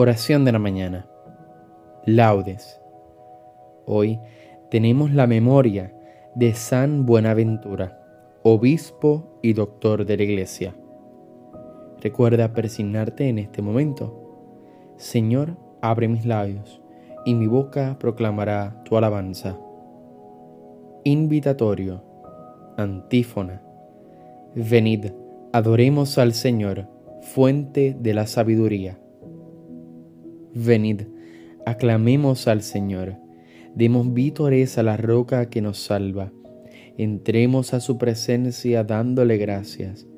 Oración de la mañana. Laudes. Hoy tenemos la memoria de San Buenaventura, obispo y doctor de la Iglesia. Recuerda persignarte en este momento. Señor, abre mis labios, y mi boca proclamará tu alabanza. Invitatorio. Antífona. Venid, adoremos al Señor, fuente de la sabiduría. Venid, aclamemos al Señor, demos vítores a la roca que nos salva, entremos a su presencia dándole gracias,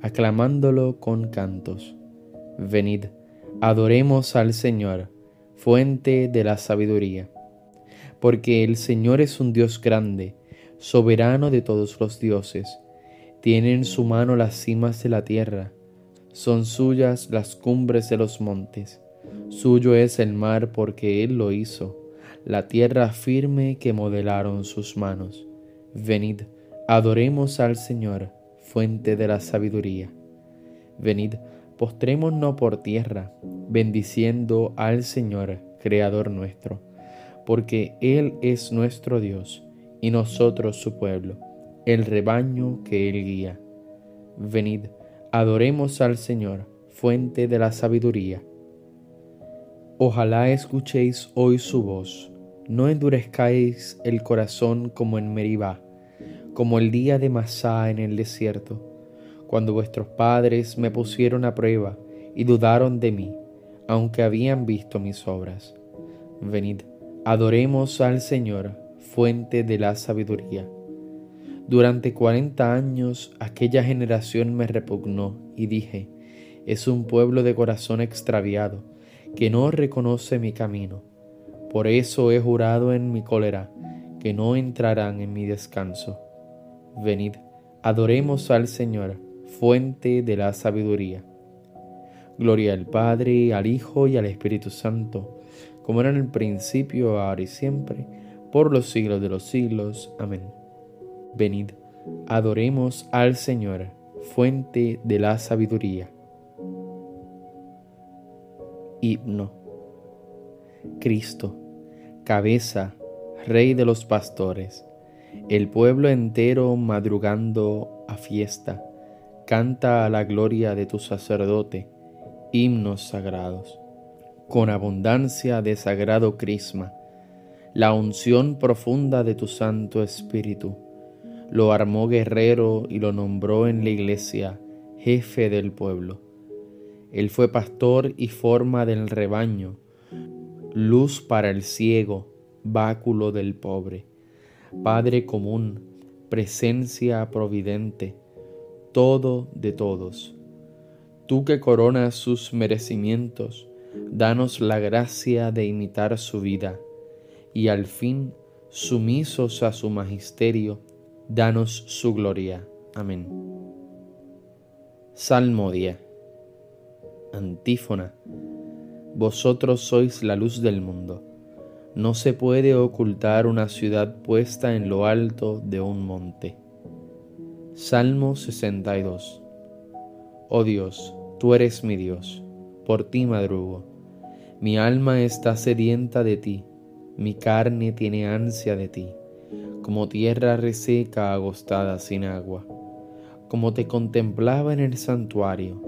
aclamándolo con cantos. Venid, adoremos al Señor, fuente de la sabiduría, porque el Señor es un Dios grande, soberano de todos los dioses, tiene en su mano las cimas de la tierra, son suyas las cumbres de los montes Suyo es el mar porque Él lo hizo, la tierra firme que modelaron sus manos. Venid, adoremos al Señor, fuente de la sabiduría. Venid, postrémonos por tierra, bendiciendo al Señor, Creador nuestro, porque Él es nuestro Dios y nosotros su pueblo, el rebaño que Él guía. Venid, adoremos al Señor, fuente de la sabiduría. Ojalá escuchéis hoy su voz, no endurezcáis el corazón como en Meribá, como el día de Masá en el desierto, cuando vuestros padres me pusieron a prueba y dudaron de mí, aunque habían visto mis obras. Venid, adoremos al Señor, fuente de la sabiduría. Durante cuarenta años aquella generación me repugnó y dije, es un pueblo de corazón extraviado que no reconoce mi camino. Por eso he jurado en mi cólera que no entrarán en mi descanso. Venid, adoremos al Señor, fuente de la sabiduría. Gloria al Padre, al Hijo y al Espíritu Santo, como era en el principio, ahora y siempre, por los siglos de los siglos. Amén. Venid, adoremos al Señor, fuente de la sabiduría. Himno. Cristo, cabeza, Rey de los pastores, el pueblo entero madrugando a fiesta, canta a la gloria de tu sacerdote, himnos sagrados. Con abundancia de sagrado crisma, la unción profunda de tu Santo Espíritu, lo armó guerrero y lo nombró en la iglesia jefe del pueblo él fue pastor y forma del rebaño, luz para el ciego, báculo del pobre, Padre común, presencia providente, todo de todos. Tú que coronas sus merecimientos, danos la gracia de imitar su vida, y al fin, sumisos a su magisterio, danos su gloria. Amén. Salmo 10 Antífona. Vosotros sois la luz del mundo. No se puede ocultar una ciudad puesta en lo alto de un monte. Salmo 62. Oh Dios, tú eres mi Dios, por ti madrugo. Mi alma está sedienta de ti, mi carne tiene ansia de ti, como tierra reseca agostada sin agua. Como te contemplaba en el santuario,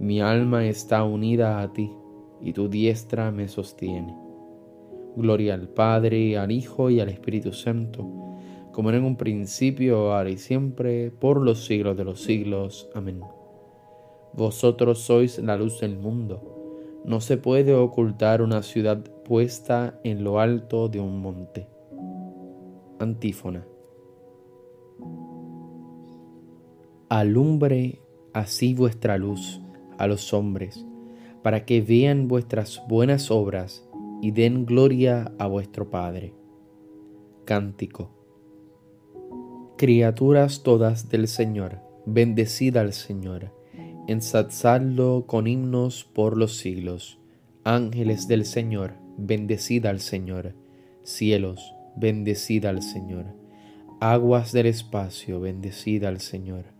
mi alma está unida a ti, y tu diestra me sostiene. Gloria al Padre, al Hijo y al Espíritu Santo, como era en un principio, ahora y siempre, por los siglos de los siglos. Amén. Vosotros sois la luz del mundo. No se puede ocultar una ciudad puesta en lo alto de un monte. Antífona. Alumbre así vuestra luz a los hombres, para que vean vuestras buenas obras y den gloria a vuestro Padre. Cántico. Criaturas todas del Señor, bendecid al Señor, ensalzadlo con himnos por los siglos. Ángeles del Señor, bendecid al Señor. Cielos, bendecid al Señor. Aguas del espacio, bendecid al Señor.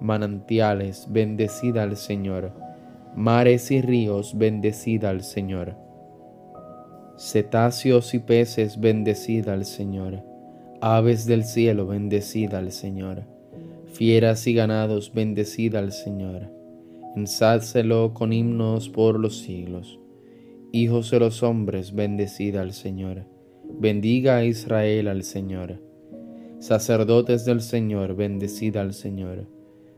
Manantiales, bendecida al Señor. Mares y ríos, bendecida al Señor Cetáceos y peces, bendecida al Señor. Aves del cielo, bendecida al Señor. Fieras y ganados, bendecida al Señor. Ensálcelo con himnos por los siglos. Hijos de los hombres, bendecida al Señor. Bendiga a Israel al Señor. Sacerdotes del Señor, bendecida al Señor.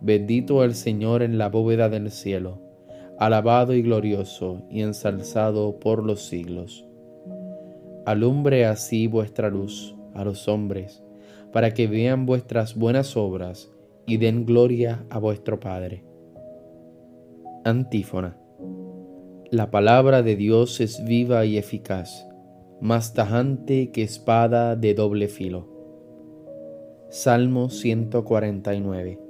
Bendito el Señor en la bóveda del cielo, alabado y glorioso y ensalzado por los siglos alumbre así vuestra luz a los hombres, para que vean vuestras buenas obras y den gloria a vuestro Padre. Antífona. La palabra de Dios es viva y eficaz, más tajante que espada de doble filo. Salmo 149.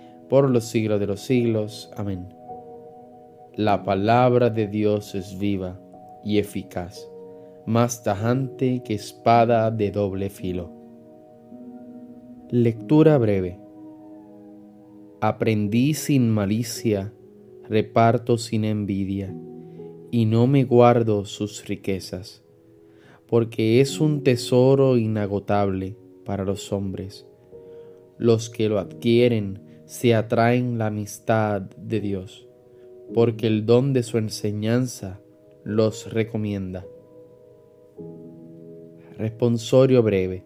por los siglos de los siglos. Amén. La palabra de Dios es viva y eficaz más tajante que espada de doble filo. Lectura breve. Aprendí sin malicia, reparto sin envidia, y no me guardo sus riquezas, porque es un tesoro inagotable para los hombres. Los que lo adquieren se atraen la amistad de Dios, porque el don de su enseñanza los recomienda. Responsorio breve.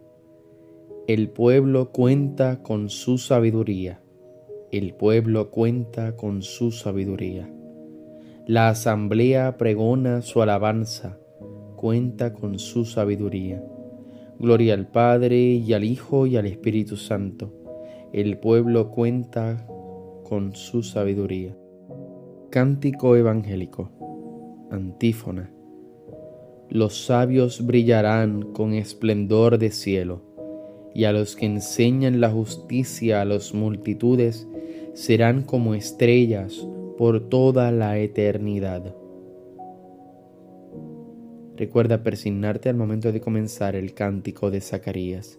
El pueblo cuenta con su sabiduría. El pueblo cuenta con su sabiduría. La asamblea pregona su alabanza, cuenta con su sabiduría. Gloria al Padre y al Hijo y al Espíritu Santo. El pueblo cuenta con su sabiduría. Cántico evangélico. Antífona los sabios brillarán con esplendor de cielo, y a los que enseñan la justicia a las multitudes serán como estrellas por toda la eternidad. Recuerda persignarte al momento de comenzar el cántico de Zacarías.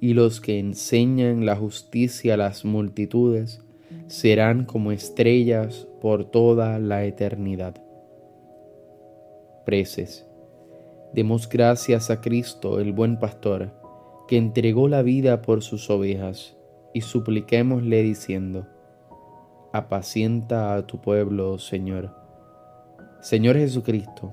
y los que enseñan la justicia a las multitudes serán como estrellas por toda la eternidad. Preces. Demos gracias a Cristo, el buen pastor, que entregó la vida por sus ovejas, y supliquémosle diciendo, apacienta a tu pueblo, Señor. Señor Jesucristo,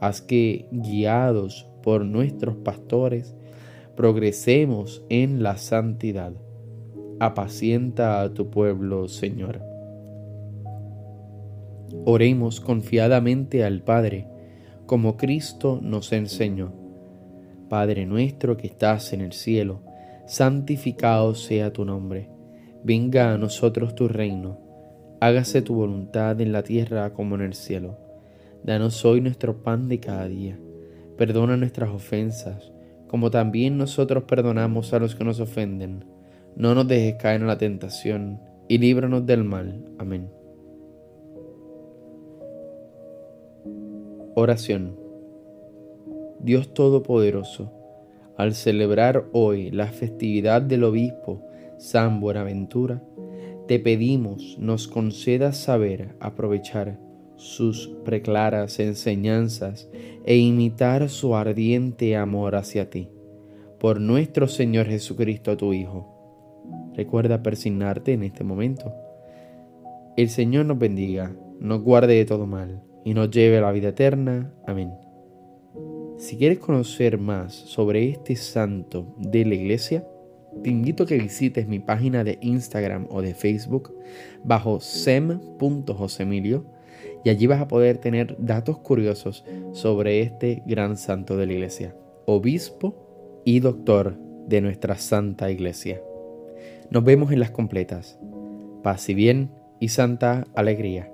Haz que, guiados por nuestros pastores, progresemos en la santidad. Apacienta a tu pueblo, Señor. Oremos confiadamente al Padre, como Cristo nos enseñó. Padre nuestro que estás en el cielo, santificado sea tu nombre. Venga a nosotros tu reino. Hágase tu voluntad en la tierra como en el cielo. Danos hoy nuestro pan de cada día. Perdona nuestras ofensas, como también nosotros perdonamos a los que nos ofenden. No nos dejes caer en la tentación, y líbranos del mal. Amén. Oración. Dios Todopoderoso, al celebrar hoy la festividad del Obispo San Buenaventura, te pedimos nos concedas saber aprovechar sus preclaras enseñanzas e imitar su ardiente amor hacia ti. Por nuestro Señor Jesucristo, tu Hijo. Recuerda persignarte en este momento. El Señor nos bendiga, nos guarde de todo mal y nos lleve a la vida eterna. Amén. Si quieres conocer más sobre este santo de la iglesia, te invito a que visites mi página de Instagram o de Facebook bajo y allí vas a poder tener datos curiosos sobre este gran santo de la iglesia, obispo y doctor de nuestra santa iglesia. Nos vemos en las completas. Paz y bien y santa alegría.